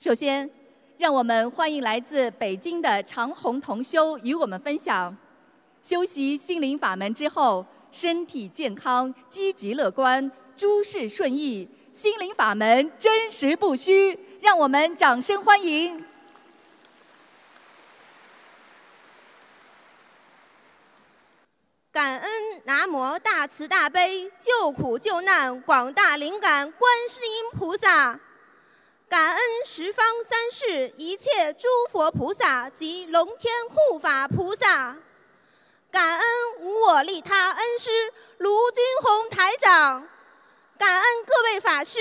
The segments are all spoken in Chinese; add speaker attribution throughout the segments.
Speaker 1: 首先，让我们欢迎来自北京的长虹同修与我们分享：修习心灵法门之后，身体健康、积极乐观、诸事顺意，心灵法门真实不虚。让我们掌声欢迎！
Speaker 2: 感恩南无大慈大悲救苦救难广大灵感观世音菩萨。感恩十方三世一切诸佛菩萨及龙天护法菩萨，感恩无我利他恩师卢军宏台长，感恩各位法师、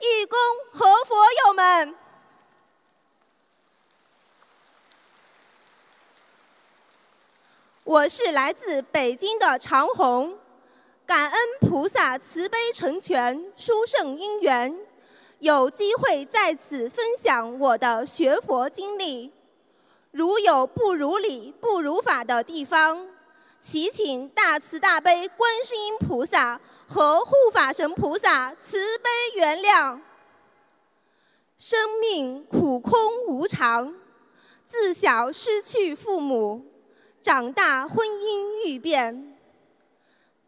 Speaker 2: 义工和佛友们。我是来自北京的长虹，感恩菩萨慈悲成全，殊胜因缘。有机会在此分享我的学佛经历，如有不如理、不如法的地方，祈请大慈大悲观世音菩萨和护法神菩萨慈悲原谅。生命苦空无常，自小失去父母，长大婚姻欲变，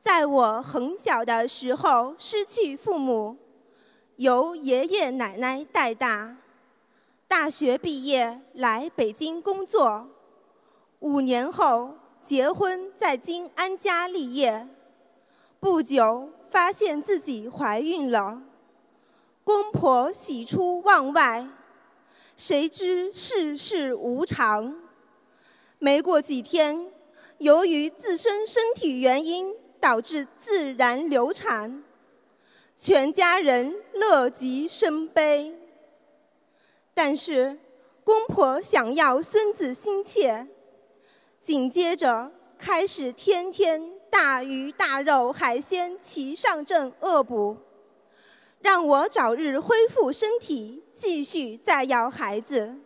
Speaker 2: 在我很小的时候失去父母。由爷爷奶奶带大，大学毕业来北京工作，五年后结婚，在京安家立业。不久发现自己怀孕了，公婆喜出望外，谁知世事无常。没过几天，由于自身身体原因，导致自然流产。全家人乐极生悲，但是公婆想要孙子心切，紧接着开始天天大鱼大肉、海鲜齐上阵恶补，让我早日恢复身体，继续再要孩子。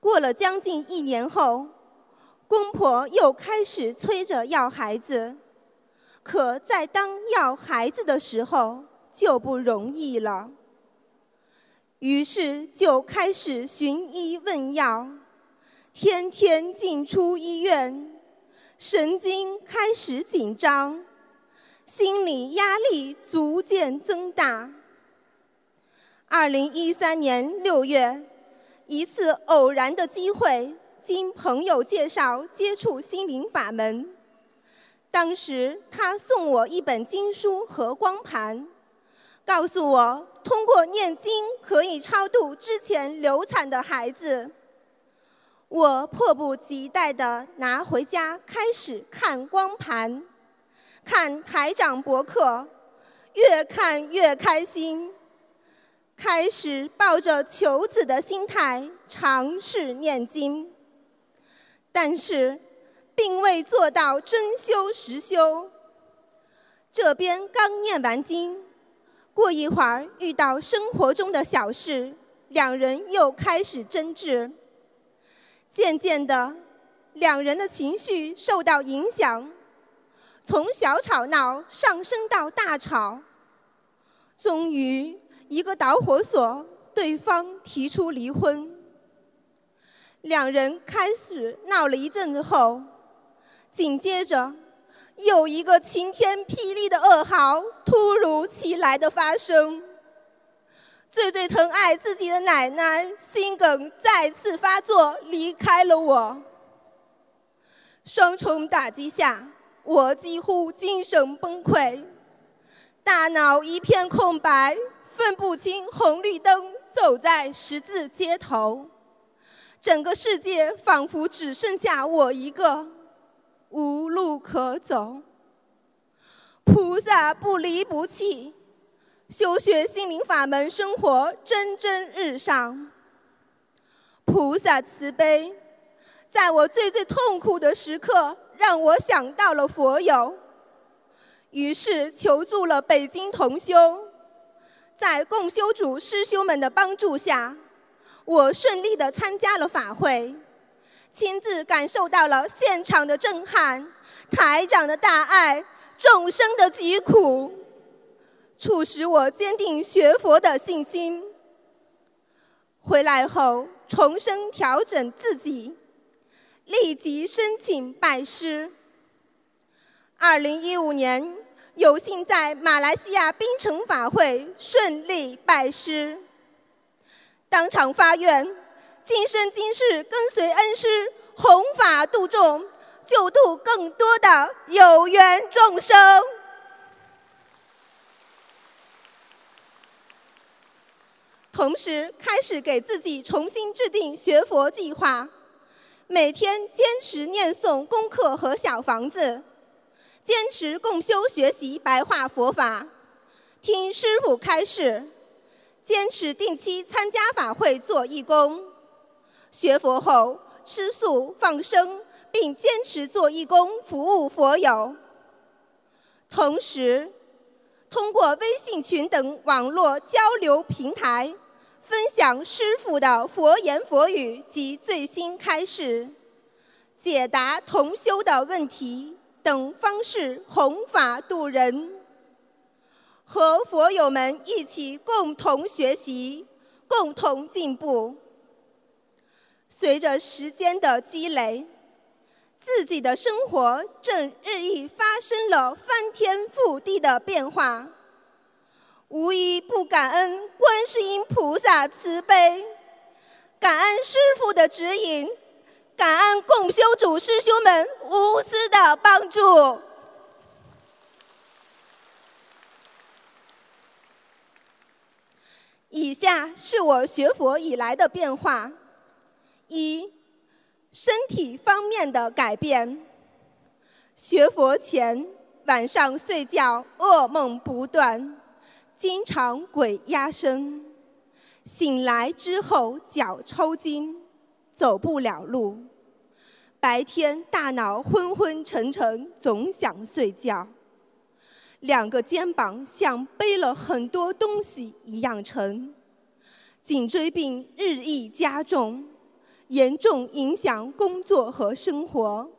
Speaker 2: 过了将近一年后，公婆又开始催着要孩子。可在当要孩子的时候就不容易了，于是就开始寻医问药，天天进出医院，神经开始紧张，心理压力逐渐增大。二零一三年六月，一次偶然的机会，经朋友介绍接触心灵法门。当时他送我一本经书和光盘，告诉我通过念经可以超度之前流产的孩子。我迫不及待地拿回家开始看光盘，看台长博客，越看越开心，开始抱着求子的心态尝试念经，但是。并未做到真修实修。这边刚念完经，过一会儿遇到生活中的小事，两人又开始争执。渐渐的，两人的情绪受到影响，从小吵闹上升到大吵。终于一个导火索，对方提出离婚。两人开始闹了一阵子后。紧接着，有一个晴天霹雳的噩耗突如其来的发生。最最疼爱自己的奶奶心梗再次发作，离开了我。双重打击下，我几乎精神崩溃，大脑一片空白，分不清红绿灯，走在十字街头，整个世界仿佛只剩下我一个。无路可走，菩萨不离不弃，修学心灵法门，生活蒸蒸日上。菩萨慈悲，在我最最痛苦的时刻，让我想到了佛友，于是求助了北京同修。在共修组师兄们的帮助下，我顺利的参加了法会。亲自感受到了现场的震撼，台长的大爱，众生的疾苦，促使我坚定学佛的信心。回来后重新调整自己，立即申请拜师。二零一五年，有幸在马来西亚槟城法会顺利拜师，当场发愿，今生今世跟随恩师弘法度众，救度更多的有缘众生。同时，开始给自己重新制定学佛计划，每天坚持念诵功课和小房子，坚持共修学习白话佛法，听师傅开示，坚持定期参加法会做义工。学佛后吃素放生，并坚持做义工服务佛友。同时，通过微信群等网络交流平台。分享师父的佛言佛语及最新开示，解答同修的问题等方式弘法度人，和佛友们一起共同学习，共同进步。随着时间的积累，自己的生活正日益发生了翻天覆地的变化。无一不感恩观世音菩萨慈悲，感恩师父的指引，感恩共修组师兄们无私的帮助。以下是我学佛以来的变化：一、身体方面的改变。学佛前晚上睡觉噩梦不断。经常鬼压身，醒来之后脚抽筋，走不了路。白天大脑昏昏沉沉，总想睡觉。两个肩膀像背了很多东西一样沉。颈椎病日益加重，严重影响工作和生活。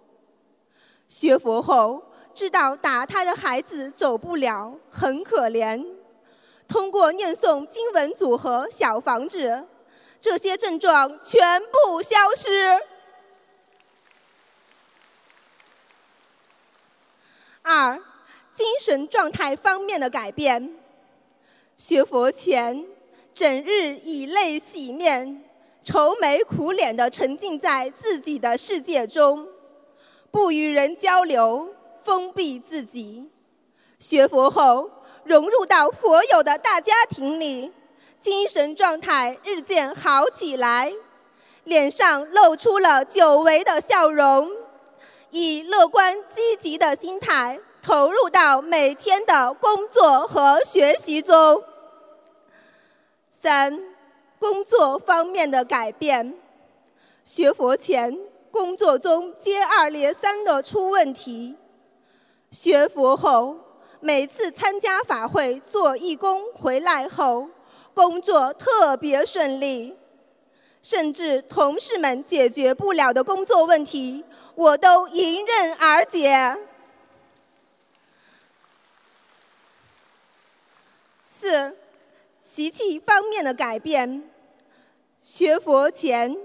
Speaker 2: 学佛后知道打胎的孩子走不了，很可怜。通过念诵经文组合小房子，这些症状全部消失。二，精神状态方面的改变。学佛前，整日以泪洗面，愁眉苦脸的沉浸在自己的世界中，不与人交流，封闭自己。学佛后。融入到佛友的大家庭里，精神状态日渐好起来，脸上露出了久违的笑容，以乐观积极的心态投入到每天的工作和学习中。三，工作方面的改变。学佛前，工作中接二连三的出问题；学佛后。每次参加法会做义工回来后，工作特别顺利，甚至同事们解决不了的工作问题，我都迎刃而解。四，习气方面的改变。学佛前，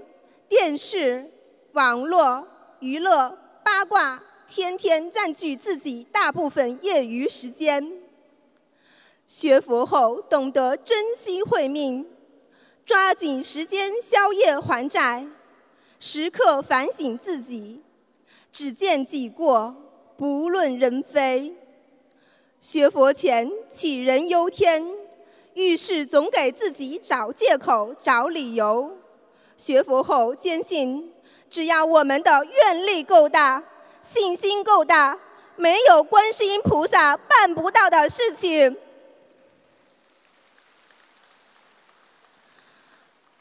Speaker 2: 电视、网络、娱乐、八卦。天天占据自己大部分业余时间。学佛后懂得珍惜慧命，抓紧时间消业还债，时刻反省自己，只见己过，不论人非。学佛前杞人忧天，遇事总给自己找借口、找理由。学佛后坚信，只要我们的愿力够大。信心够大，没有观世音菩萨办不到的事情。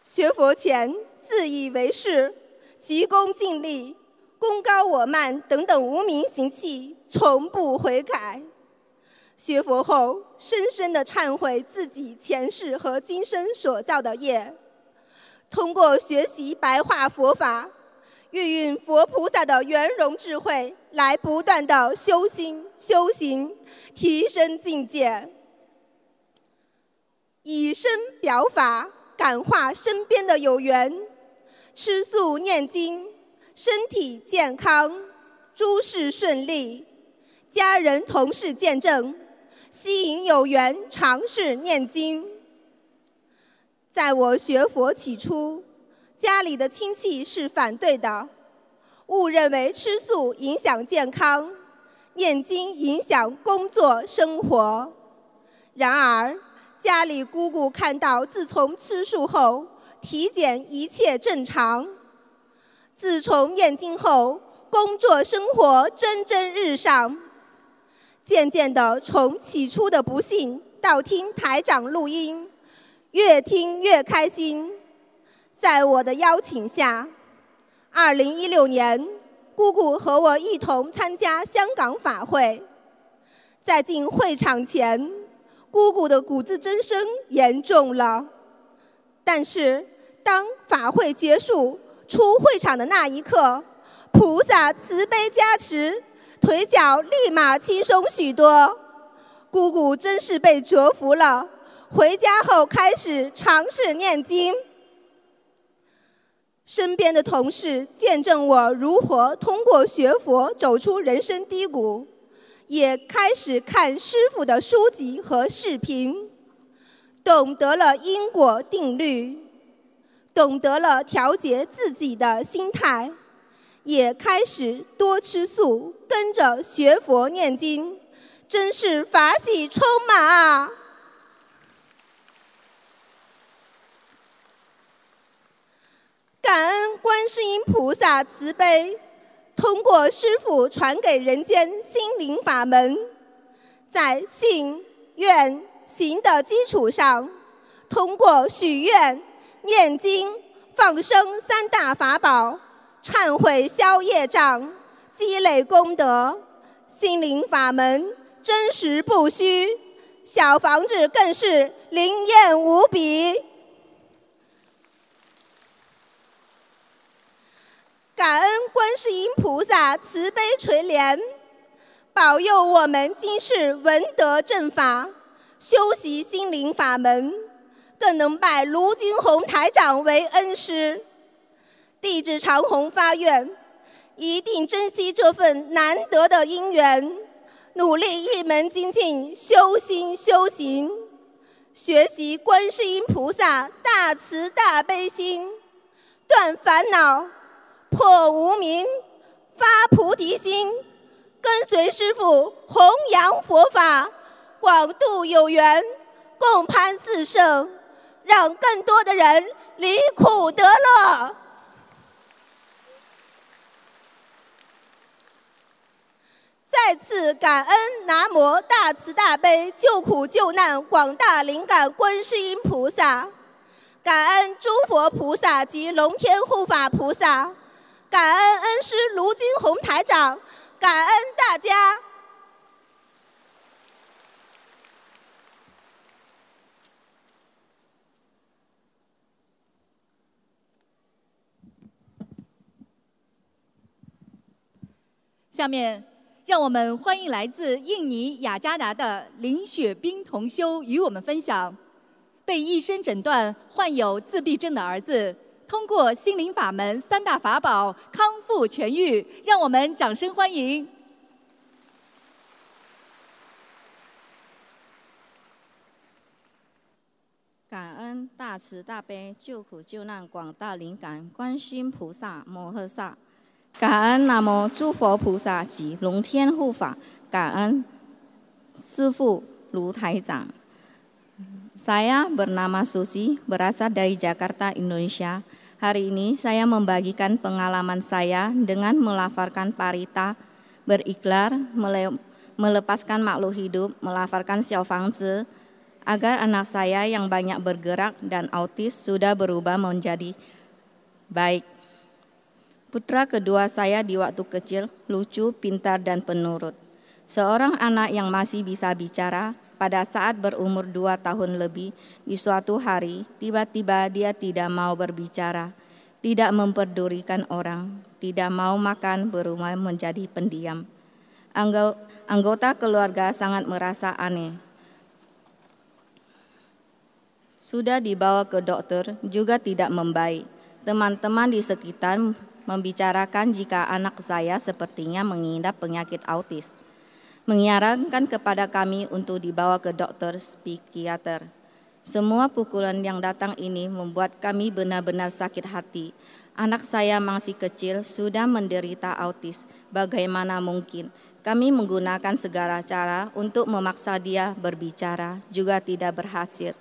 Speaker 2: 学佛前自以为是、急功近利、功高我慢等等无名习气，从不悔改。学佛后，深深的忏悔自己前世和今生所造的业，通过学习白话佛法。运用佛菩萨的圆融智慧，来不断的修心修行，提升境界，以身表法，感化身边的有缘，吃素念经，身体健康，诸事顺利，家人同事见证，吸引有缘尝试念经。在我学佛起初，家里的亲戚是反对的，误认为吃素影响健康，念经影响工作生活。然而，家里姑姑看到自从吃素后，体检一切正常；自从念经后，工作生活蒸蒸日上。渐渐的，从起初的不信到听台长录音。越听越开心，在我的邀请下，二零一六年，姑姑和我一同参加香港法会。在进会场前，姑姑的骨质增生严重了，但是当法会结束出会场的那一刻，菩萨慈悲加持，腿脚立马轻松许多。姑姑真是被折服了。回家后开始尝试念经，身边的同事见证我如何通过学佛走出人生低谷，也开始看师傅的书籍和视频，懂得了因果定律，懂得了调节自己的心态，也开始多吃素，跟着学佛念经，真是法喜充满啊！感恩观世音菩萨慈悲，通过师父传给人间心灵法门，在信愿行的基础上，通过许愿、念经、放生三大法宝，忏悔消业障，积累功德，心灵法门真实不虚，小房子更是灵验无比。感恩观世音菩萨慈悲垂怜，保佑我们今世闻得正法，修习心灵法门，更能拜卢军宏台长为恩师。弟子长虹发愿，一定珍惜这份难得的因缘，努力一门精进，修心修行，学习观世音菩萨大慈大悲心，断烦恼。破无明，发菩提心，跟随师父弘扬佛法，广度有缘，共攀四圣，让更多的人离苦得乐。再次感恩南无大慈大悲救苦救难广大灵感观世音菩萨，感恩诸佛菩萨及龙天护法菩萨。感恩恩师卢军宏台长，感恩大家。
Speaker 1: 下面，让我们欢迎来自印尼雅加达的林雪冰同修与我们分享，被医生诊断患有自闭症的儿子。通过心灵法门三大法宝康复痊愈，让我们掌声欢迎！
Speaker 3: 感恩大慈大悲救苦救难广大灵感观世音菩萨摩诃萨，感恩南无诸佛菩萨及龙天护法，感恩师父卢台长。Saya bernama Susi, berasal dari Jakarta, Indonesia. Hari ini saya membagikan pengalaman saya dengan melafarkan parita, beriklar, melepaskan makhluk hidup, melafarkan xiaofangzi, agar anak saya yang banyak bergerak dan autis sudah berubah menjadi baik. Putra kedua saya di waktu kecil lucu, pintar, dan penurut. Seorang anak yang masih bisa bicara, pada saat berumur dua tahun lebih, di suatu hari, tiba-tiba dia tidak mau berbicara, tidak memperdulikan orang, tidak mau makan, berumah menjadi pendiam. Anggota keluarga sangat merasa aneh. Sudah dibawa ke dokter juga tidak membaik. Teman-teman di sekitar membicarakan jika anak saya sepertinya mengidap penyakit autis. Menyarankan kepada kami untuk dibawa ke dokter psikiater. Semua pukulan yang datang ini membuat kami benar-benar sakit hati. Anak saya masih kecil, sudah menderita autis. Bagaimana mungkin? Kami menggunakan segala cara untuk memaksa dia berbicara, juga tidak berhasil.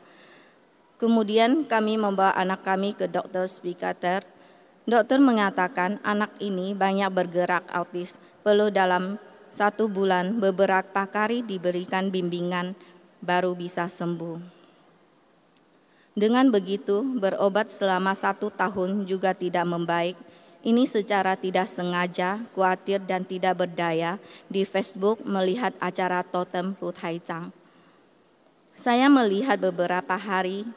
Speaker 3: Kemudian kami membawa anak kami ke dokter psikiater. Dokter mengatakan anak ini banyak bergerak autis, perlu dalam satu bulan beberapa kali diberikan bimbingan baru bisa sembuh. Dengan begitu, berobat selama satu tahun juga tidak membaik. Ini secara tidak sengaja, khawatir dan tidak berdaya di Facebook melihat acara totem Lut Chang. Saya melihat beberapa hari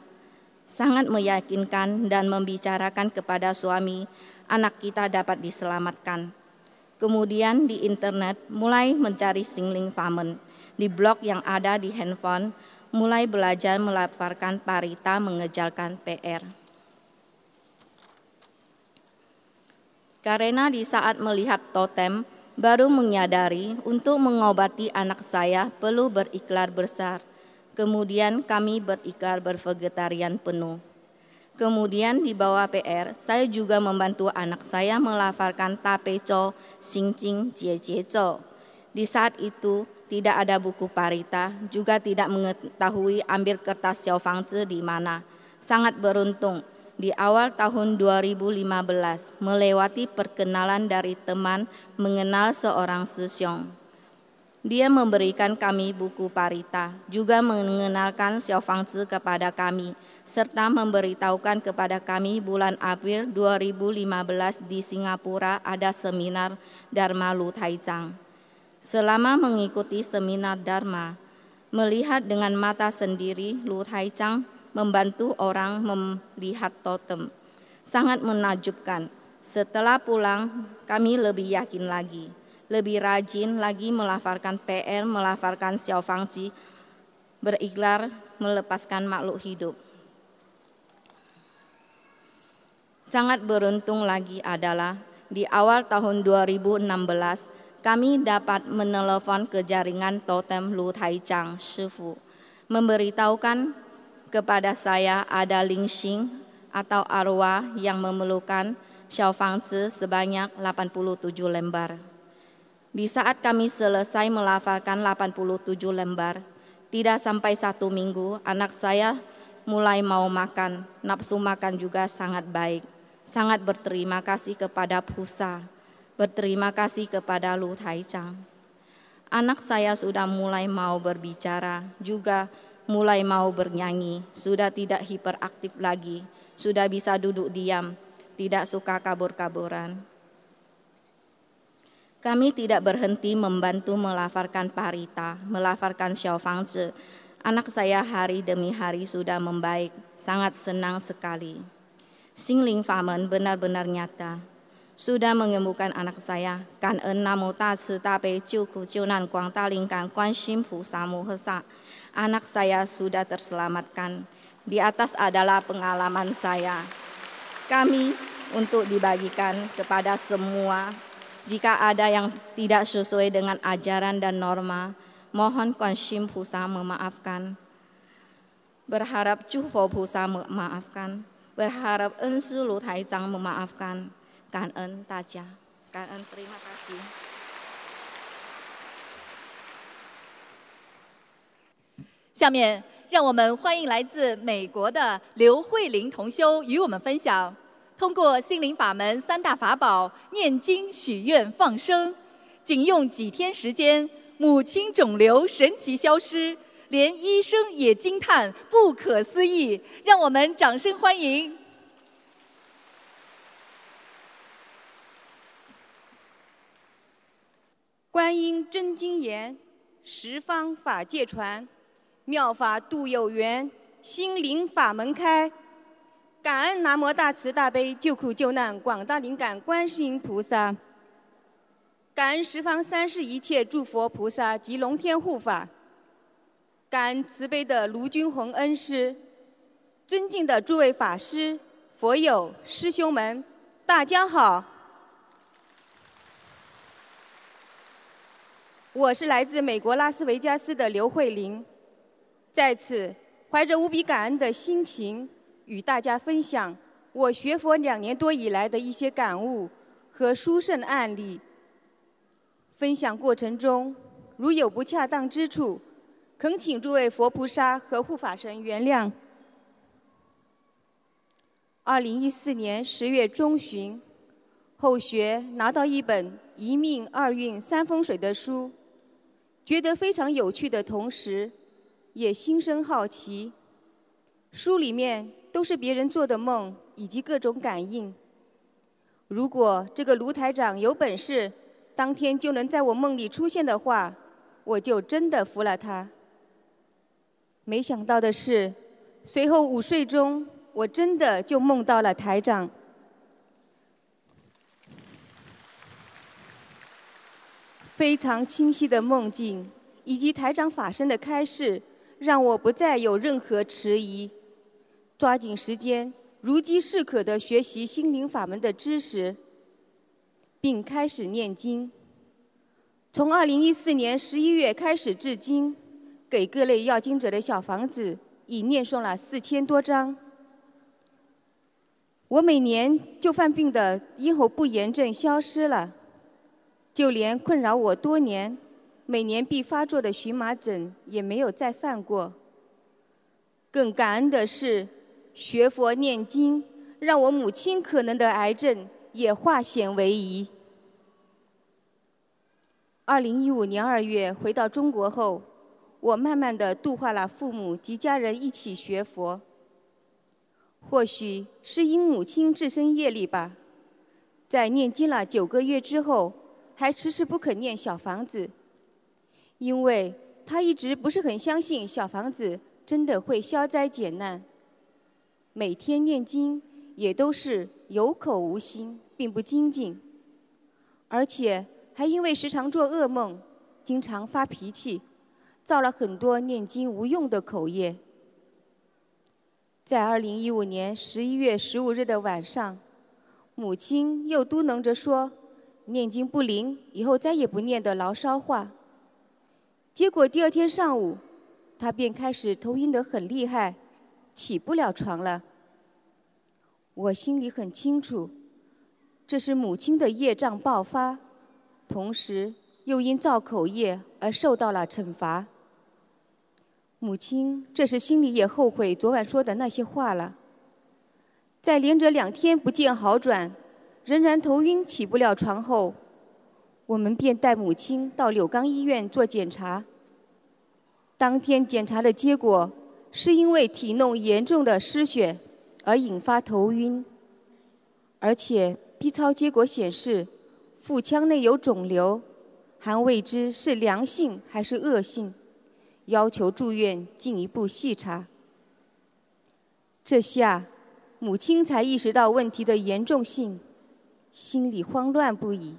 Speaker 3: sangat meyakinkan dan membicarakan kepada suami anak kita dapat diselamatkan. Kemudian di internet mulai mencari singling famen di blog yang ada di handphone mulai belajar melaporkan Parita mengejalkan PR. Karena di saat melihat totem, baru menyadari untuk mengobati anak saya perlu berikrar besar. Kemudian kami berikrar bervegetarian penuh. Kemudian di bawah PR, saya juga membantu anak saya melafalkan tapeco, singcing, cie Di saat itu, tidak ada buku parita, juga tidak mengetahui ambil kertas Xiao Fangzi di mana. Sangat beruntung, di awal tahun 2015 melewati perkenalan dari teman mengenal seorang Sisyong. Dia memberikan kami buku parita, juga mengenalkan Xiao Fangzi kepada kami, serta memberitahukan kepada kami bulan April 2015 di Singapura ada seminar Dharma Lu Taizang. Selama mengikuti seminar Dharma, melihat dengan mata sendiri Lu Chang membantu orang melihat totem. Sangat menakjubkan. Setelah pulang, kami lebih yakin lagi, lebih rajin lagi melafalkan PR, melafalkan Xiao Fangji, berikrar melepaskan makhluk hidup. Sangat beruntung lagi adalah di awal tahun 2016 kami dapat menelepon ke jaringan totem Lu Taichang Shifu, memberitahukan kepada saya ada Ling Xing atau arwah yang memerlukan Xiao Fangzi sebanyak 87 lembar. Di saat kami selesai melafalkan 87 lembar, tidak sampai satu minggu anak saya mulai mau makan, nafsu makan juga sangat baik. Sangat berterima kasih kepada Pusa berterima kasih kepada Lu Chang. Anak saya sudah mulai mau berbicara, juga mulai mau bernyanyi, sudah tidak hiperaktif lagi, sudah bisa duduk diam, tidak suka kabur-kaburan. Kami tidak berhenti membantu melafarkan Parita, melafarkan Xiao Fangzi. Anak saya hari demi hari sudah membaik, sangat senang sekali. Singling Famen benar-benar nyata, sudah menyembuhkan anak saya. Kan en namo ta ci ta bei jiu ku jiu nan guang da ling gan guan xin pu sa mu he sa. Anak saya sudah terselamatkan. Di atas adalah pengalaman saya. Kami untuk dibagikan kepada semua. Jika ada yang tidak sesuai dengan ajaran dan norma, mohon Kuan Yin Pusa memaafkan. Berharap Chu Fo Pusa memaafkan. Berharap En Lu Tai Zhang memaafkan. 感恩大家，感恩 terima kasih。
Speaker 1: 下面，让我们欢迎来自美国的刘慧玲同修与我们分享： 通过心灵法门三大法宝——念经、许愿、放生，仅用几天时间，母亲肿瘤神奇消失，连医生也惊叹不可思议。让我们掌声欢迎！
Speaker 4: 观音真经言，十方法界传，妙法度有缘，心灵法门开。感恩南无大慈大悲救苦救难广大灵感观世音菩萨，感恩十方三世一切诸佛菩萨及龙天护法，感恩慈悲的卢军宏恩师，尊敬的诸位法师、佛友、师兄们，大家好！我是来自美国拉斯维加斯的刘慧玲，在此怀着无比感恩的心情，与大家分享我学佛两年多以来的一些感悟和殊胜案例。分享过程中如有不恰当之处，恳请诸位佛菩萨和护法神原谅。二零一四年十月中旬，后学拿到一本一命二运三风水的书，觉得非常有趣的同时，也心生好奇。书里面都是别人做的梦以及各种感应。如果这个卢台长有本事，当天就能在我梦里出现的话，我就真的服了他。没想到的是，随后午睡中。我真的就梦到了台长，非常清晰的梦境，以及台长法身的开示，让我不再有任何迟疑，抓紧时间，如饥似渴的学习心灵法门的知识，并开始念经。从二零一四年十一月开始至今，给各类要经者的小房子已念诵了四千多张。我每年就犯病的咽喉不炎症消失了，就连困扰我多年、每年必发作的荨麻疹也没有再犯过。更感恩的是，学佛念经，让我母亲可能的癌症也化险为夷。二零一五年二月回到中国后，我慢慢的度化了父母及家人一起学佛。或许是因母亲自身业力吧，在念经了九个月之后，还迟迟不肯念小房子，因为她一直不是很相信小房子真的会消灾解难。每天念经也都是有口无心，并不精进，而且还因为时常做噩梦，经常发脾气，造了很多念经无用的口业。在二零一五年十一月十五日的晚上，母亲又嘟囔着说：“念经不灵，以后再也不念的牢骚话。”结果第二天上午，她便开始头晕得很厉害，起不了床了。我心里很清楚，这是母亲的业障爆发，同时又因造口业而受到了惩罚。母亲这时心里也后悔昨晚说的那些话了。在连着两天不见好转，仍然头晕起不了床后，我们便带母亲到柳钢医院做检查。当天检查的结果是因为体内严重的失血而引发头晕，而且 B 超结果显示腹腔内有肿瘤，还未知是良性还是恶性。要求住院进一步细查，这下母亲才意识到问题的严重性，心里慌乱不已。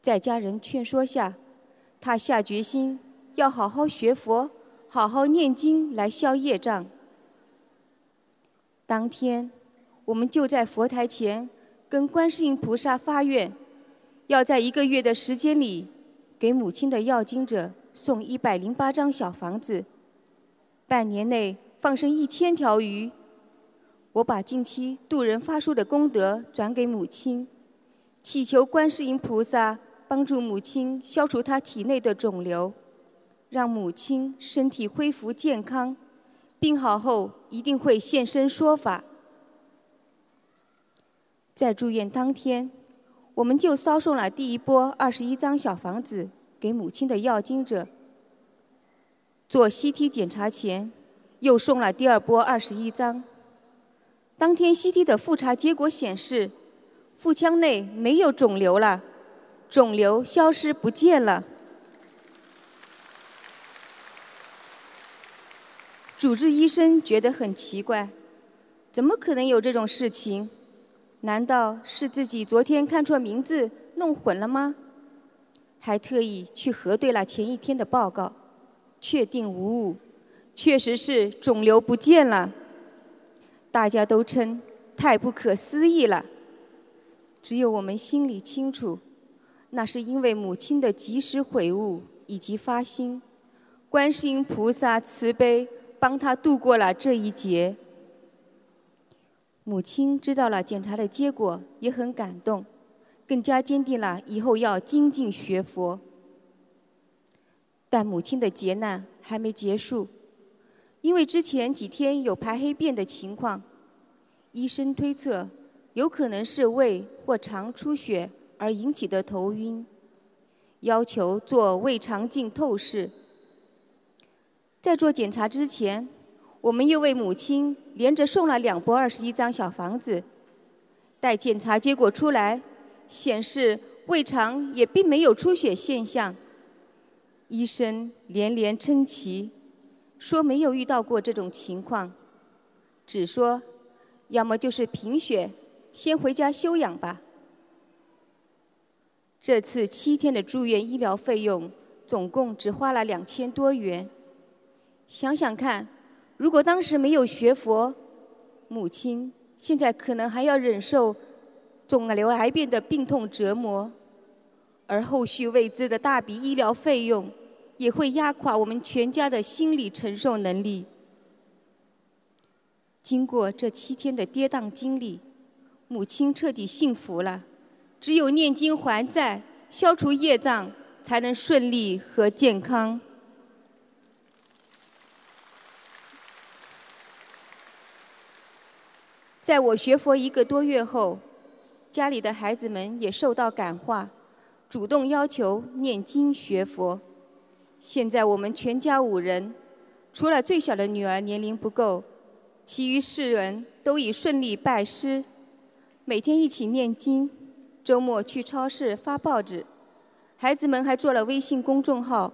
Speaker 4: 在家人劝说下，她下决心要好好学佛，好好念经来消业障。当天，我们就在佛台前跟观世音菩萨发愿，要在一个月的时间里给母亲的要经者。送一百零八张小房子，半年内放生一千条鱼。我把近期渡人发书的功德转给母亲，祈求观世音菩萨帮助母亲消除她体内的肿瘤，让母亲身体恢复健康，病好后一定会现身说法。在住院当天，我们就捎送了第一波二十一张小房子。给母亲的要经者做 CT 检查前，又送了第二波二十一张。当天 CT 的复查结果显示，腹腔内没有肿瘤了，肿瘤消失不见了。主治医生觉得很奇怪，怎么可能有这种事情？难道是自己昨天看错名字，弄混了吗？还特意去核对了前一天的报告，确定无误，确实是肿瘤不见了。大家都称太不可思议了。只有我们心里清楚，那是因为母亲的及时悔悟以及发心，观世音菩萨慈悲，帮他度过了这一劫。母亲知道了检查的结果，也很感动，更加坚定了以后要精进学佛。但母亲的劫难还没结束，因为之前几天有排黑便的情况，医生推测。有可能是胃或肠出血而引起的头晕，要求做胃肠镜透视。在做检查之前，我们又为母亲连着送了两波二十一张小房子。待检查结果出来，显示胃肠也并没有出血现象。医生连连称奇，说没有遇到过这种情况，只说要么就是贫血。先回家休养吧。这次七天的住院医疗费用总共只花了两千多元。想想看，如果当时没有学佛，母亲现在可能还要忍受肿瘤癌变的病痛折磨，而后续未知的大笔医疗费用也会压垮我们全家的心理承受能力。经过这七天的跌宕经历。母亲彻底幸福了，只有念经还债、消除业障，才能顺利和健康。在我学佛一个多月后，家里的孩子们也受到感化，主动要求念经学佛。现在我们全家五人，除了最小的女儿年龄不够，其余四人都已顺利拜师。每天一起念经，周末去超市发报纸，孩子们还做了微信公众号，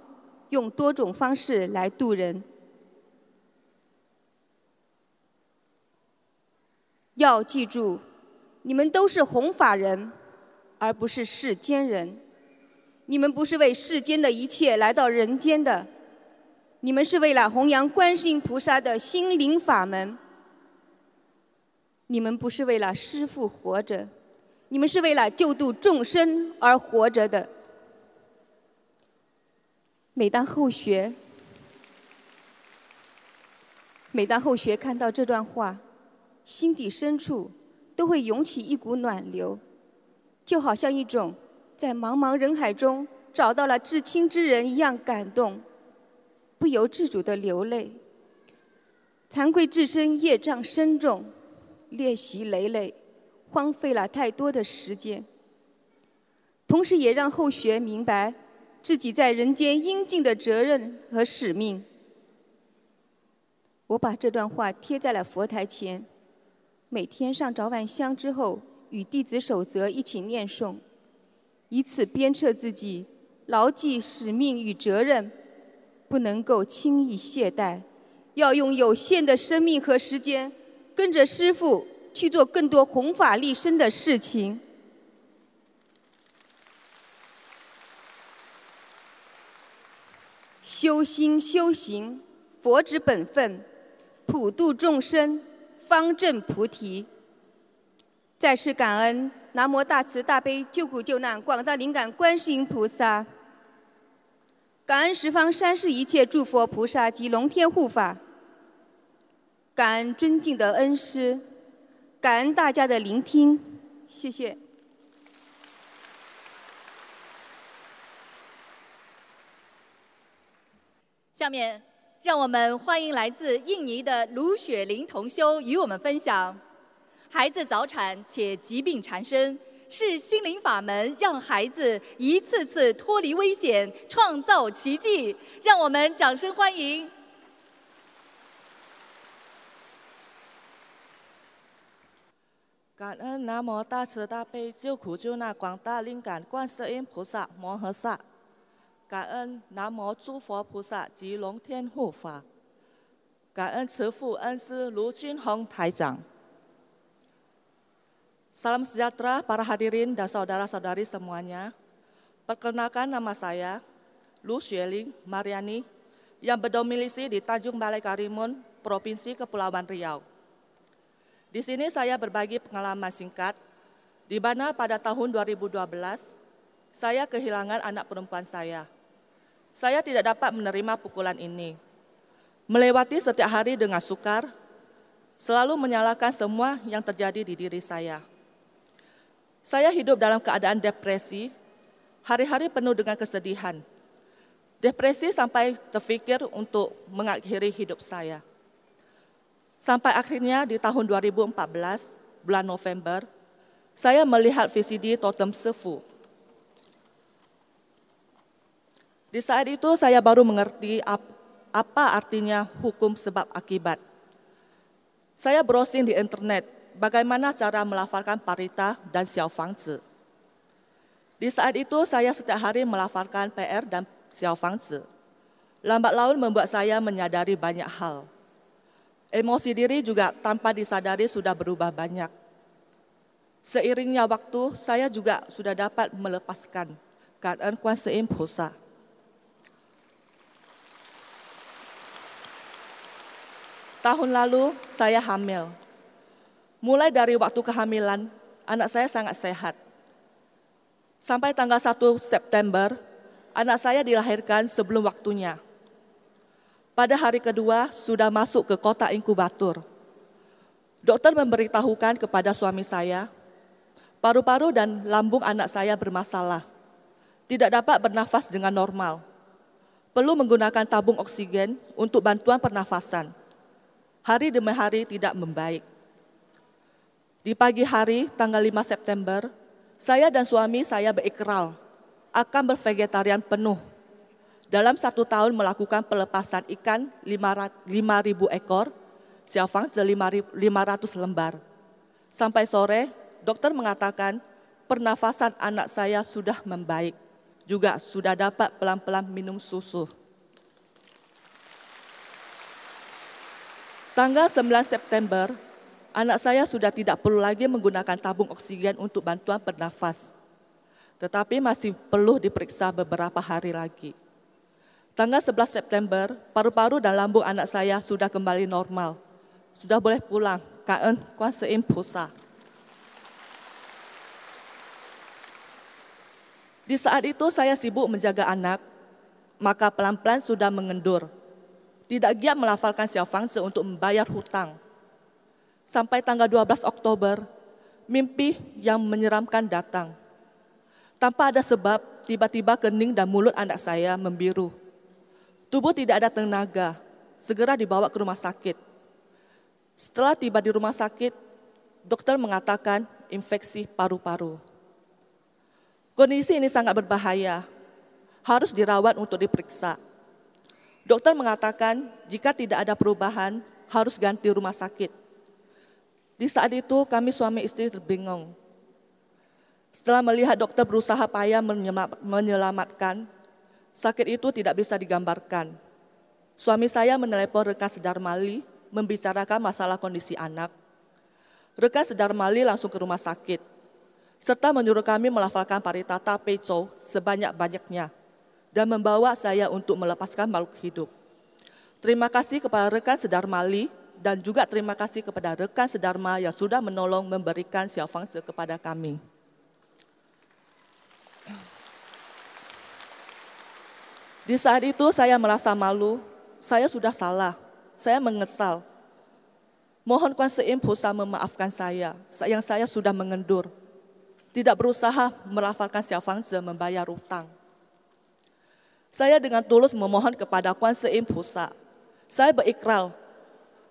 Speaker 4: 用多种方式来度人。要记住，你们都是弘法人，而不是世间人。你们不是为世间的一切来到人间的，你们是为了弘扬观世音菩萨的心灵法门。你们不是为了师父活着，你们是为了救度众生而活着的。每当后学，每当后学看到这段话，心底深处都会涌起一股暖流，就好像一种在茫茫人海中找到了至亲之人一样感动，不由自主的流泪。惭愧自身业障深重。练习累累，荒废了太多的时间，同时也让后学明白自己在人间应尽的责任和使命。我把这段话贴在了佛台前，每天上早晚香之后，与弟子守则一起念诵，以此鞭策自己，牢记使命与责任，不能够轻易懈怠，要用有限的生命和时间。跟着师傅去做更多弘法利生的事情。修心修行，佛之本分，普度众生，方正菩提。再世感恩南无大慈大悲救苦救难广大灵感观世音菩萨，感恩十方三世一切诸佛菩萨及龙天护法。感恩尊敬的恩师，感恩大家的聆听，谢谢。
Speaker 1: 下面，让我们欢迎来自印尼的卢雪玲同修与我们分享：孩子早产且疾病缠身，是心灵法门让孩子一次次脱离危险，创造奇迹。让我们掌声欢迎。
Speaker 5: 感恩南无大慈大悲救苦救难广大灵感观世音菩萨摩诃萨，感恩南无诸佛菩萨及龙天护法，感恩慈父恩师卢军宏台长。Salam sejahtera para hadirin dan saudara-saudari semuanya. Perkenalkan nama saya Lu Xueling Mariani yang berdomisili di Tanjung Balai Karimun, Provinsi Kepulauan Riau. Di sini saya berbagi pengalaman singkat, di mana pada tahun 2012 saya kehilangan anak perempuan saya. saya tidak dapat menerima pukulan ini. Melewati setiap hari dengan sukar, selalu menyalahkan semua yang terjadi di diri saya. Saya hidup dalam keadaan depresi, hari-hari penuh dengan kesedihan. Depresi sampai terfikir untuk mengakhiri hidup saya. Sampai akhirnya di tahun 2014, bulan November, saya melihat VCD Totem Sefu. Di saat itu saya baru mengerti apa artinya hukum sebab akibat. Saya browsing di internet bagaimana cara melafalkan parita dan xiao fangzi. Di saat itu saya setiap hari melafalkan PR dan xiao fangzi. Lambat laun membuat saya menyadari banyak hal. Emosi diri juga tanpa disadari sudah berubah banyak. Seiringnya waktu, saya juga sudah dapat melepaskan keadaan Kuan Seim Pusa. Tahun lalu saya hamil. Mulai dari waktu kehamilan, anak saya sangat sehat. Sampai tanggal 1 September, anak saya dilahirkan sebelum waktunya. Pada hari kedua sudah masuk ke kota inkubator. Dokter memberitahukan kepada suami saya, paru-paru dan lambung anak saya bermasalah. Tidak dapat bernafas dengan normal. Perlu menggunakan tabung oksigen untuk bantuan pernafasan hari demi hari tidak membaik. Di pagi hari tanggal 5 September, saya dan suami saya berikrar akan bervegetarian penuh. Dalam satu tahun melakukan pelepasan ikan 5.000 ekor, siafang 500 lembar. Sampai sore, dokter mengatakan pernafasan anak saya sudah membaik. Juga sudah dapat pelan-pelan minum susu. Tanggal 9 September, anak saya sudah tidak perlu lagi menggunakan tabung oksigen untuk bantuan bernafas. Tetapi masih perlu diperiksa beberapa hari lagi. Tanggal 11 September, paru-paru dan lambung anak saya sudah kembali normal. Sudah boleh pulang. Kaen kuasa impusa. Di saat itu saya sibuk menjaga anak, maka pelan-pelan sudah mengendur tidak giat melafalkan Xiao Fangzi untuk membayar hutang. Sampai tanggal 12 Oktober, mimpi yang menyeramkan datang. Tanpa ada sebab, tiba-tiba kening dan mulut anak saya membiru. Tubuh tidak ada tenaga, segera dibawa ke rumah sakit. Setelah tiba di rumah sakit, dokter mengatakan infeksi paru-paru. Kondisi ini sangat berbahaya, harus dirawat untuk diperiksa. Dokter mengatakan jika tidak ada perubahan harus ganti rumah sakit. Di saat itu kami suami istri terbingung. Setelah melihat dokter berusaha payah menyelamatkan, sakit itu tidak bisa digambarkan. Suami saya menelepon rekan Sedar Mali membicarakan masalah kondisi anak. Rekan Sedar Mali langsung ke rumah sakit, serta menyuruh kami melafalkan paritata peco sebanyak-banyaknya dan membawa saya untuk melepaskan makhluk hidup. Terima kasih kepada rekan Sedarmali dan juga terima kasih kepada rekan Sedarma yang sudah menolong memberikan Xiaofangse kepada kami. Di saat itu saya merasa malu, saya sudah salah, saya mengesal. Mohon Kuan Seim Pusa memaafkan saya, yang saya sudah mengendur. Tidak berusaha melafalkan Xiaofangse membayar utang. Saya dengan tulus memohon kepada Kuan Seim Pusa. Saya berikrar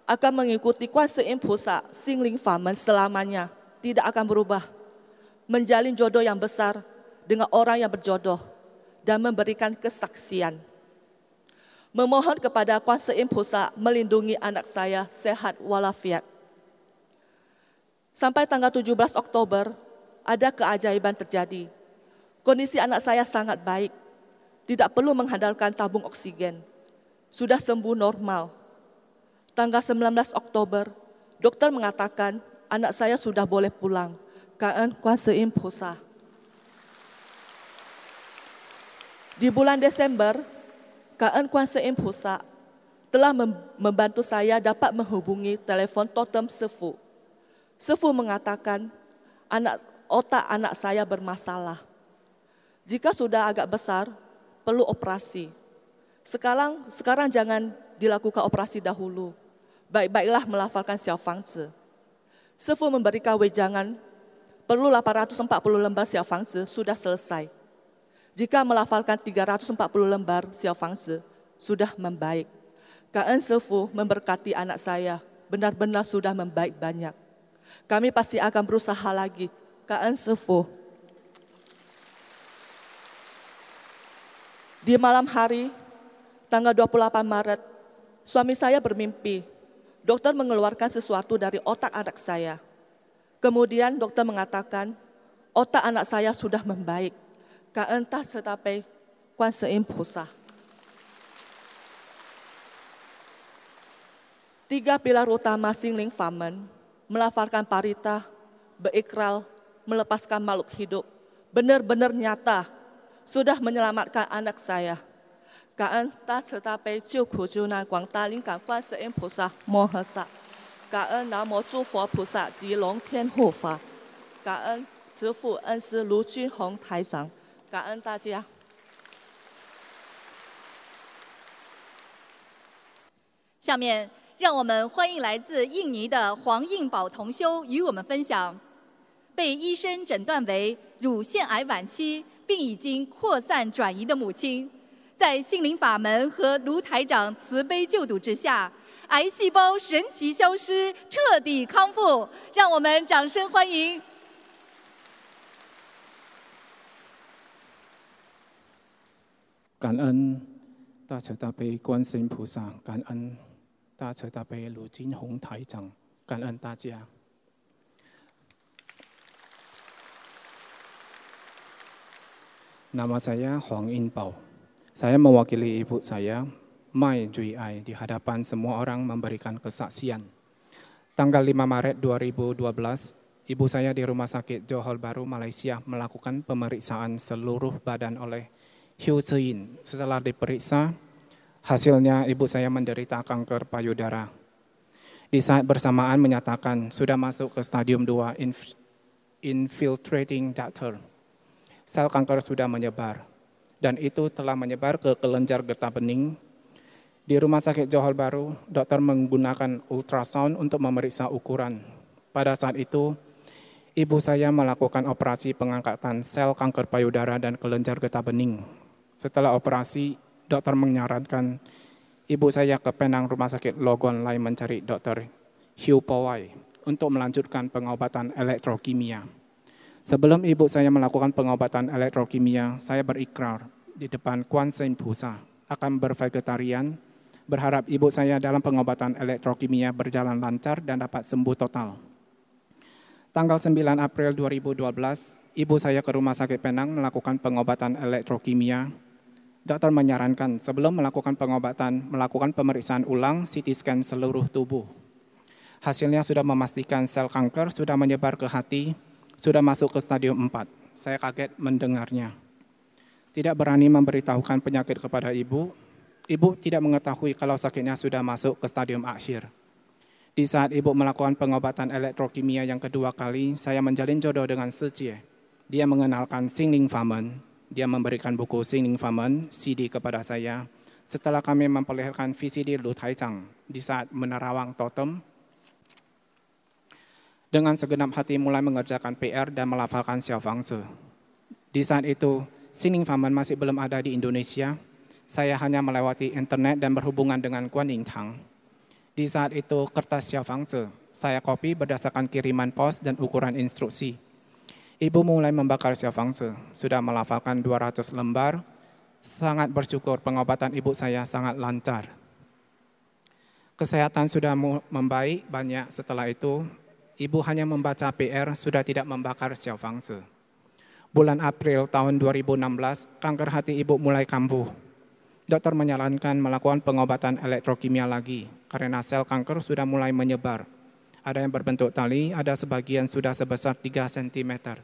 Speaker 5: akan mengikuti Kuan Seim Pusa Singling Famen selamanya. Tidak akan berubah. Menjalin jodoh yang besar dengan orang yang berjodoh dan memberikan kesaksian. Memohon kepada Kuan Seim Pusa melindungi anak saya sehat walafiat. Sampai tanggal 17 Oktober, ada keajaiban terjadi. Kondisi anak saya sangat baik tidak perlu mengandalkan tabung oksigen. Sudah sembuh normal. Tanggal 19 Oktober, dokter mengatakan anak saya sudah boleh pulang. Kaan kuasa impusa. Di bulan Desember, Kaan kuasa impusa telah membantu saya dapat menghubungi telepon totem sefu. Sefu mengatakan, anak otak anak saya bermasalah. Jika sudah agak besar, perlu operasi. Sekarang sekarang jangan dilakukan operasi dahulu. Baik-baiklah melafalkan Xiaofangzi. Sefu memberikan wejangan, perlu 840 lembar Xiaofangzi sudah selesai. Jika melafalkan 340 lembar Xiaofangzi, sudah membaik. Kaan Sefu memberkati anak saya, benar-benar sudah membaik banyak. Kami pasti akan berusaha lagi. Kaan Sefu. Di malam hari, tanggal 28 Maret, suami saya bermimpi. Dokter mengeluarkan sesuatu dari otak anak saya. Kemudian dokter mengatakan, otak anak saya sudah membaik. Kaan tak setapai kuan seim pusah. Tiga pilar utama Singling Famen, melafalkan parita, berikral, melepaskan makhluk hidup, benar-benar nyata, sudah menyelamatkan anak saya. 感恩大慈大悲救苦救难广大灵感观世音菩萨摩诃萨，感恩南无诸佛菩萨及龙天护法，感恩慈父恩师卢军宏台长，感恩大家。
Speaker 1: 下面，让我们欢迎来自印尼的黄应宝同修与我们分享，被医生诊断为乳腺癌晚期，并已经扩散转移的母亲，在心灵法门和卢台长慈悲救度之下，癌细胞神奇消失，彻底康复。让我们掌声欢迎！
Speaker 6: 感恩大慈大悲观世音菩萨，感恩。大慈大悲卢金红台长，感恩大家。Nama saya Huang Inpao. Saya mewakili ibu saya, Mai Jui Ai, di hadapan semua orang memberikan kesaksian. Tanggal 5 Maret 2012, ibu saya di Rumah Sakit Johor Baru, Malaysia melakukan pemeriksaan seluruh badan oleh Hiu Tseyin. Setelah diperiksa, Hasilnya ibu saya menderita kanker payudara. Di saat bersamaan menyatakan sudah masuk ke stadium 2 inf infiltrating ductal. Sel kanker sudah menyebar dan itu telah menyebar ke kelenjar getah bening. Di Rumah Sakit Johor Baru, dokter menggunakan ultrasound untuk memeriksa ukuran. Pada saat itu, ibu saya melakukan operasi pengangkatan sel kanker payudara dan kelenjar getah bening. Setelah operasi, dokter menyarankan ibu saya ke Penang Rumah Sakit Logon Lai mencari dokter Hugh Powai untuk melanjutkan pengobatan elektrokimia. Sebelum ibu saya melakukan pengobatan elektrokimia, saya berikrar di depan Kuan Sein Pusa akan bervegetarian, berharap ibu saya dalam pengobatan elektrokimia berjalan lancar dan dapat sembuh total. Tanggal 9 April 2012, ibu saya ke Rumah Sakit Penang melakukan pengobatan elektrokimia dokter menyarankan sebelum melakukan pengobatan, melakukan pemeriksaan ulang CT scan seluruh tubuh. Hasilnya sudah memastikan sel kanker sudah menyebar ke hati, sudah masuk ke stadium 4. Saya kaget mendengarnya. Tidak berani memberitahukan penyakit kepada ibu, ibu tidak mengetahui kalau sakitnya sudah masuk ke stadium akhir. Di saat ibu melakukan pengobatan elektrokimia yang kedua kali, saya menjalin jodoh dengan Sejie. Dia mengenalkan Singling Famen, dia memberikan buku Singing Famen, CD kepada saya. Setelah kami memperlihatkan VCD Lu Taicang di saat menerawang totem, dengan segenap hati mulai mengerjakan PR dan melafalkan Xiaofangzi. Di saat itu, Singing Famen masih belum ada di Indonesia. Saya hanya melewati internet dan berhubungan dengan Guan Tang. Di saat itu, kertas Xiaofangzi saya kopi berdasarkan kiriman pos dan ukuran instruksi. Ibu mulai membakar Xiaofangzi, sudah melafalkan 200 lembar. Sangat bersyukur pengobatan ibu saya sangat lancar. Kesehatan sudah membaik banyak setelah itu. Ibu hanya membaca PR, sudah tidak membakar Xiaofangzi. Bulan April tahun 2016, kanker hati ibu mulai kambuh. Dokter menyarankan melakukan pengobatan elektrokimia lagi karena sel kanker sudah mulai menyebar ada yang berbentuk tali, ada sebagian sudah sebesar 3 cm.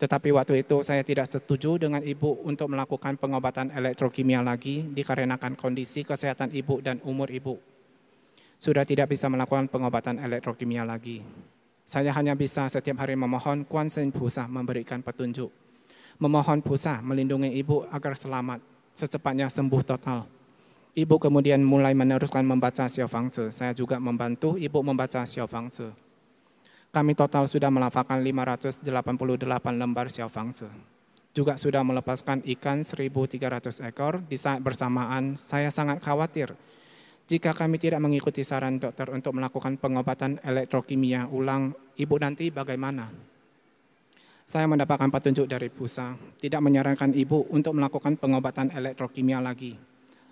Speaker 6: Tetapi waktu itu saya tidak setuju dengan ibu untuk melakukan pengobatan elektrokimia lagi dikarenakan kondisi kesehatan ibu dan umur ibu. Sudah tidak bisa melakukan pengobatan elektrokimia lagi. Saya hanya bisa setiap hari memohon Kuan Sen Pusa memberikan petunjuk. Memohon Pusa melindungi ibu agar selamat, secepatnya sembuh total. Ibu kemudian mulai meneruskan membaca Xiao Fang Tzu. Saya juga membantu ibu membaca Xiao Fang Tzu. Kami total sudah melafalkan 588 lembar Xiao Fang Tzu. Juga sudah melepaskan ikan 1.300 ekor. Di saat bersamaan, saya sangat khawatir jika kami tidak mengikuti saran dokter untuk melakukan pengobatan elektrokimia ulang, ibu nanti bagaimana? Saya mendapatkan petunjuk dari pusat, tidak menyarankan ibu untuk melakukan pengobatan elektrokimia lagi.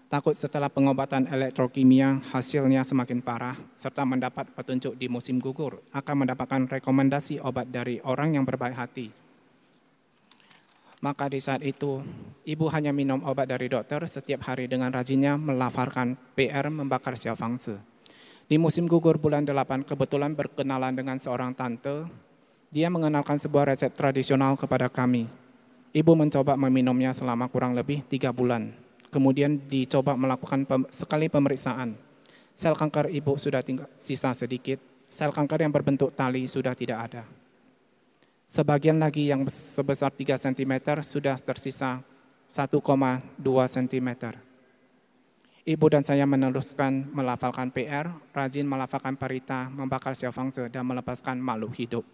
Speaker 6: Takut setelah pengobatan elektrokimia hasilnya semakin parah, serta mendapat petunjuk di musim gugur, akan mendapatkan rekomendasi obat dari orang yang berbaik hati. Maka di saat itu, ibu hanya minum obat dari dokter setiap hari dengan rajinnya melafarkan PR membakar Xiao Fang Tzu. Di musim gugur bulan 8, kebetulan berkenalan dengan seorang tante. Dia mengenalkan sebuah resep tradisional kepada kami. Ibu mencoba meminumnya selama kurang lebih tiga bulan. Kemudian dicoba melakukan pem sekali pemeriksaan. Sel kanker ibu sudah tinggal sisa sedikit. Sel kanker yang berbentuk tali sudah tidak ada. Sebagian lagi yang sebesar 3 cm sudah tersisa 1,2 cm. Ibu dan saya meneruskan melafalkan PR, rajin melafalkan parita, membakar Tzu, dan melepaskan makhluk hidup.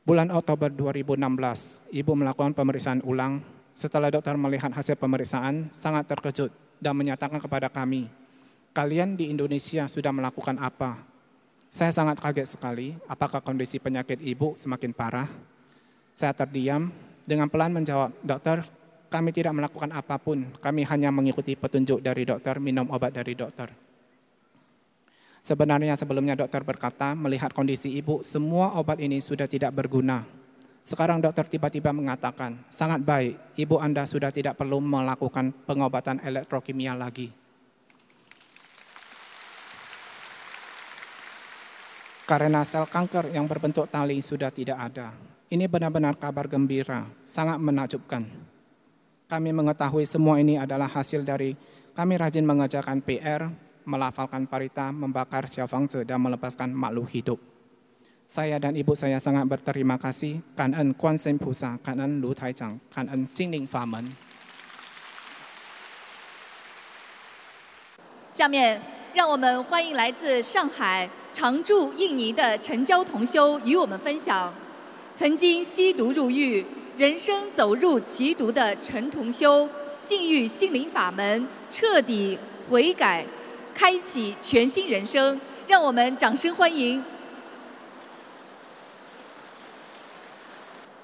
Speaker 6: Bulan Oktober 2016, ibu melakukan pemeriksaan ulang. Setelah dokter melihat hasil pemeriksaan, sangat terkejut dan menyatakan kepada kami, kalian di Indonesia sudah melakukan apa? Saya sangat kaget sekali, apakah kondisi penyakit ibu semakin parah? Saya terdiam, dengan pelan menjawab, dokter, kami tidak melakukan apa pun, kami hanya mengikuti petunjuk dari dokter, minum obat dari dokter. Sebenarnya sebelumnya dokter berkata, melihat kondisi ibu, semua obat ini sudah tidak berguna. Sekarang dokter tiba-tiba mengatakan, sangat baik, ibu Anda sudah tidak perlu melakukan pengobatan elektrokimia lagi. karena sel kanker yang berbentuk tali sudah tidak ada. Ini benar-benar kabar gembira, sangat menakjubkan. Kami mengetahui semua ini adalah hasil dari kami rajin mengerjakan PR, melafalkan parita, membakar Xiaofangzi, dan melepaskan makhluk hidup. Saya dan ibu saya sangat berterima kasih. Kanan Kuan Sen Pusa, kanan Lu Tai Chang, kanan Xingling Famen.
Speaker 1: 下面，让我们欢迎来自上海 常驻印尼的陈娇同修与我们分享，曾经吸毒入狱、人生走入歧途的陈同修，信遇心灵法门，彻底悔改，开启全新人生。让我们掌声欢迎！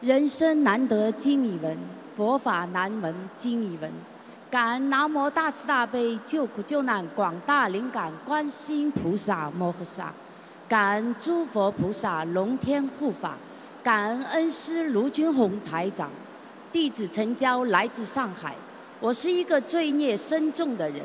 Speaker 7: 人生难得经已闻，佛法难闻经已闻。感恩南无大慈大悲救苦救难广大灵感观世音菩萨摩诃萨，感恩诸佛菩萨龙天护法，感恩恩师卢军宏台长。弟子陈娇来自上海，我是一个罪孽深重的人，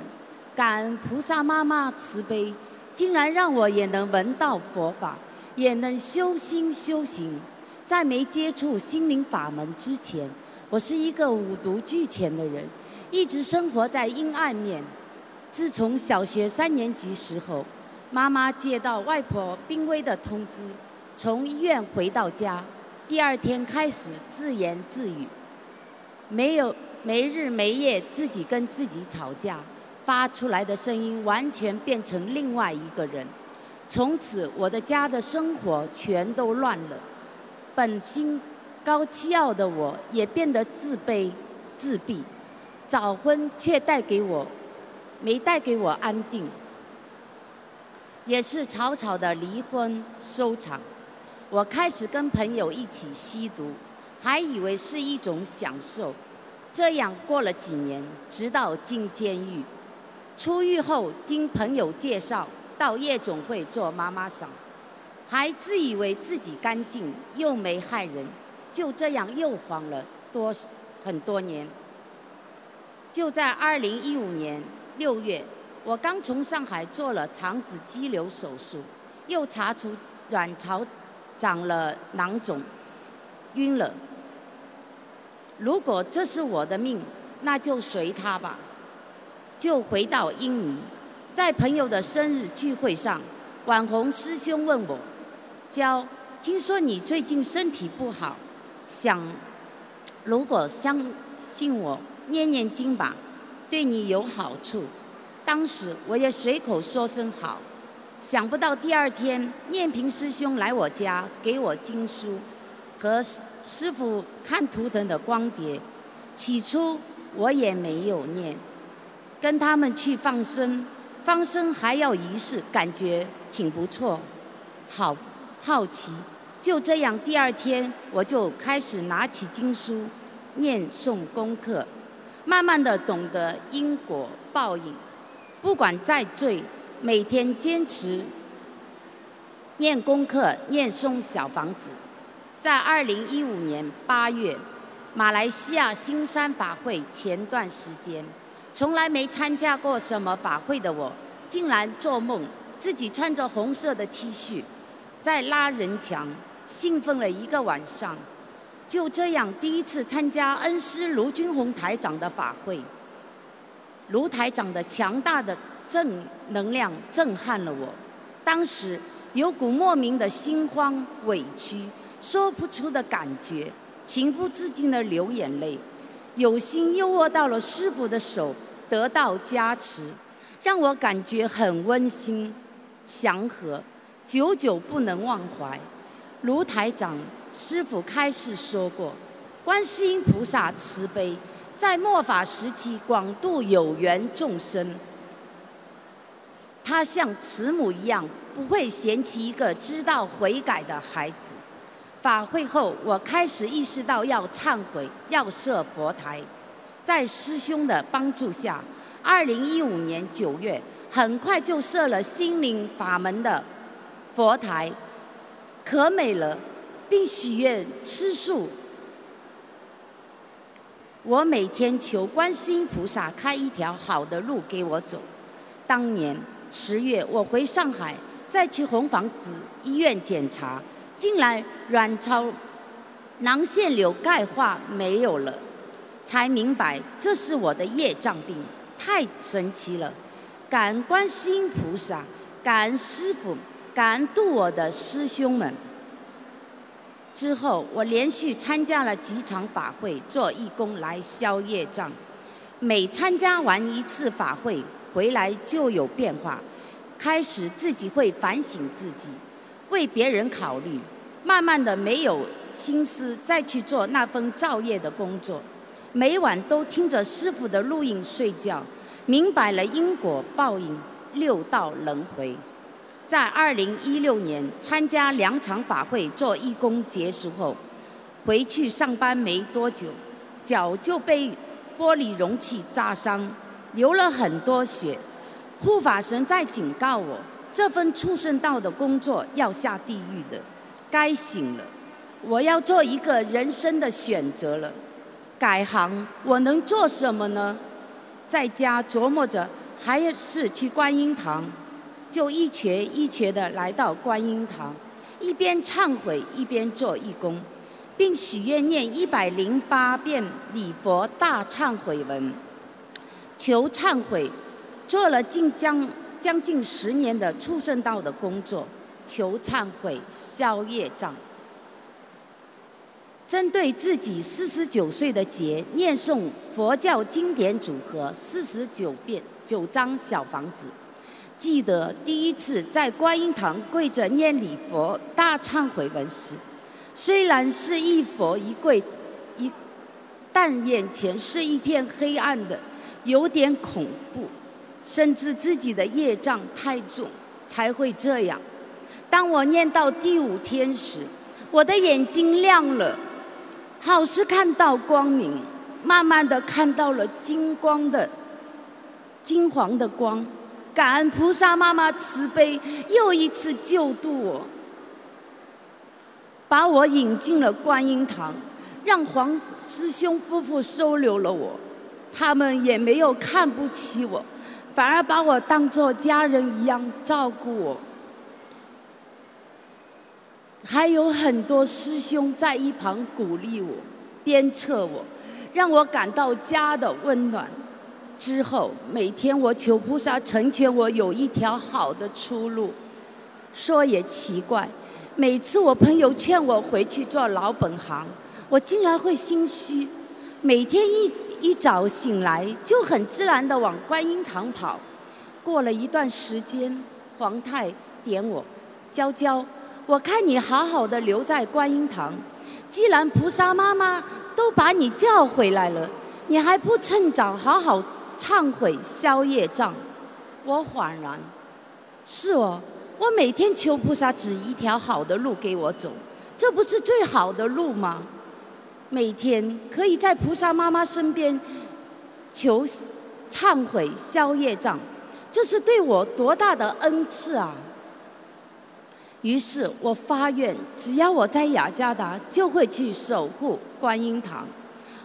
Speaker 7: 感恩菩萨妈妈慈悲，竟然让我也能闻到佛法，也能修心修行。在没接触心灵法门之前，我是一个五毒俱全的人。一直生活在阴暗面。自从小学三年级时候，妈妈接到外婆病危的通知，从医院回到家，第二天开始自言自语，没有没日没夜自己跟自己吵架，发出来的声音完全变成另外一个人。从此，我的家的生活全都乱了。本心高气傲的我，也变得自卑、自闭。早婚却带给我，没带给我安定，也是草草的离婚收场。我开始跟朋友一起吸毒，还以为是一种享受。这样过了几年，直到进监狱。出狱后，经朋友介绍到夜总会做妈妈桑，还自以为自己干净又没害人，就这样又晃了多很多年。就在二零一五年六月，我刚从上海做了肠子肌瘤手术，又查出卵巢长了囊肿，晕了。如果这是我的命，那就随他吧。就回到印尼，在朋友的生日聚会上，网红师兄问我：“娇，听说你最近身体不好，想如果相信我，念念经吧，对你有好处。当时我也随口说声好，想不到第二天念平师兄来我家给我经书和师傅看图腾的光碟。起初我也没有念，跟他们去放生，放生还要仪式，感觉挺不错，好好奇。就这样，第二天我就开始拿起经书念诵功课，慢慢的懂得因果报应。不管再醉，每天坚持念功课、念诵小房子。在二零一五年八月，马来西亚新山法会前段时间，从来没参加过什么法会的我，竟然做梦自己穿着红色的 T 恤，在拉人墙。兴奋了一个晚上，就这样第一次参加恩师卢军宏台长的法会。卢台长的强大的正能量震撼了我，当时有股莫名的心慌、委屈、说不出的感觉，情不自禁的流眼泪。有心又握到了师傅的手，得到加持，让我感觉很温馨、祥和，久久不能忘怀。卢台长师傅开示说过，观世音菩萨慈悲，在末法时期广度有缘众生。他像慈母一样，不会嫌弃一个知道悔改的孩子。法会后，我开始意识到要忏悔，要设佛台。在师兄的帮助下，二零一五年九月，很快就设了心灵法门的佛台。可美了，并许愿吃素。我每天求观世音菩萨开一条好的路给我走。当年十月，我回上海，再去红房子医院检查，竟然卵巢囊腺瘤钙化没有了，才明白这是我的业障病，太神奇了！感恩观世音菩萨，感恩师傅。感恩度我的师兄们。之后，我连续参加了几场法会，做义工来消业障。每参加完一次法会，回来就有变化，开始自己会反省自己，为别人考虑，慢慢的没有心思再去做那份造业的工作。每晚都听着师傅的录音睡觉，明白了因果报应、六道轮回。在二零一六年参加两场法会做义工结束后，回去上班没多久，脚就被玻璃容器扎伤，流了很多血。护法神在警告我，这份畜生道的工作要下地狱的，该醒了。我要做一个人生的选择了，改行我能做什么呢？在家琢磨着，还是去观音堂。就一瘸一瘸地来到观音堂，一边忏悔一边做义工，并许愿念一百零八遍礼佛大忏悔文，求忏悔。做了近将将近十年的畜生道的工作，求忏悔消业障。针对自己四十九岁的劫，念诵佛教经典组合四十九遍九张小房子。记得第一次在观音堂跪着念礼佛大忏悔文时，虽然是一佛一跪一，但眼前是一片黑暗的，有点恐怖，甚至自己的业障太重才会这样。当我念到第五天时，我的眼睛亮了，好似看到光明，慢慢的看到了金光的金黄的光。感恩菩萨妈妈慈悲，又一次救度我，把我引进了观音堂，让黄师兄夫妇收留了我。他们也没有看不起我，反而把我当做家人一样照顾我。还有很多师兄在一旁鼓励我、鞭策我，让我感到家的温暖。之后，每天我求菩萨成全我有一条好的出路。说也奇怪，每次我朋友劝我回去做老本行，我竟然会心虚。每天一一早醒来，就很自然的往观音堂跑。过了一段时间，皇太点我，娇娇，我看你好好的留在观音堂，既然菩萨妈妈都把你叫回来了，你还不趁早好好忏悔消业障？我恍然，是哦，我每天求菩萨指一条好的路给我走，这不是最好的路吗？每天可以在菩萨妈妈身边求忏悔消业障。这是对我多大的恩赐啊！于是我发愿，只要我在雅加达，就会去守护观音堂。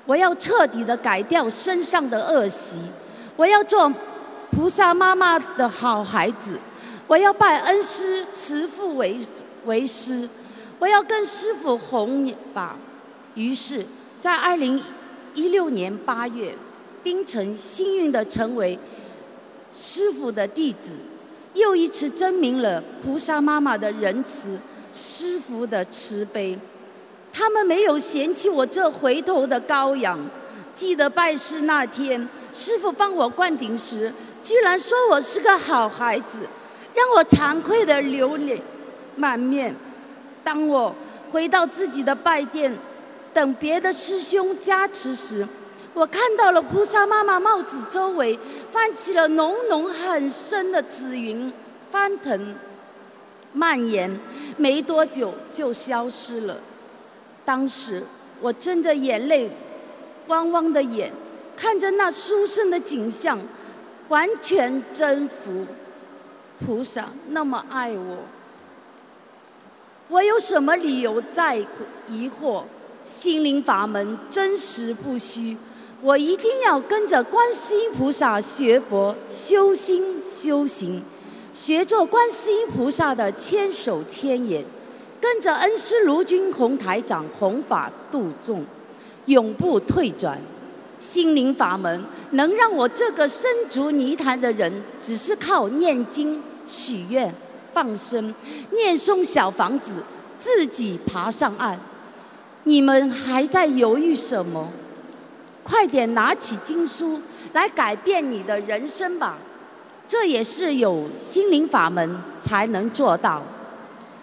Speaker 7: 我要彻底的改掉身上的恶习，我要做菩萨妈妈的好孩子。我要拜恩师慈父为为师，我要跟师傅弘法。于是，在二零一六年八月，冰城幸运的成为。师傅的弟子，又一次证明了菩萨妈妈的仁慈，师傅的慈悲。他们没有嫌弃我这回头的羔羊。记得拜师那天，师傅帮我灌顶时，居然说我是个好孩子，让我惭愧的流泪满面。当我回到自己的拜殿，等别的师兄加持时，我看到了菩萨妈妈帽子周围泛起了浓浓很深的紫云，翻腾蔓延，没多久就消失了。当时我睁着眼泪汪汪的眼，看着那殊胜的景象，完全征服。菩萨那么爱我，我有什么理由再疑惑？心灵法门真实不虚。我一定要跟着观世音菩萨学佛、修心、修行，学做观世音菩萨的千手千眼，跟着恩师卢军宏台长弘法度众，永不退转。心灵法门能让我这个身足泥潭的人，只是靠念经、许愿、放生、念诵小房子，自己爬上岸。你们还在犹豫什么？快点拿起经书来改变你的人生吧，这也是有心灵法门才能做到。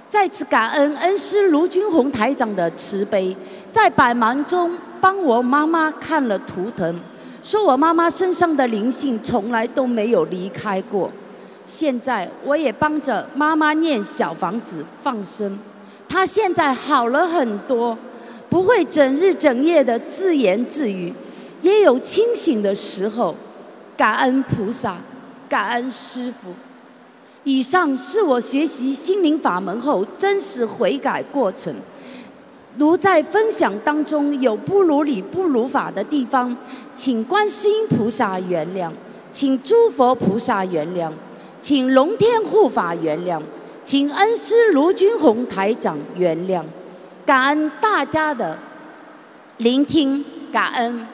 Speaker 7: 再次感恩恩师卢军宏台长的慈悲，在百忙中帮我妈妈看了图腾，说我妈妈身上的灵性从来都没有离开过。现在我也帮着妈妈念小房子放生，她现在好了很多，不会整日整夜的自言自语。也有清醒的时候，感恩菩萨，感恩师父。以上是我学习心灵法门后真实悔改过程。如在分享当中有不如理、不如法的地方，请观世音菩萨原谅，请诸佛菩萨原谅，请龙天护法原谅，请恩师卢军宏台长原谅。感恩大家的聆听，感恩。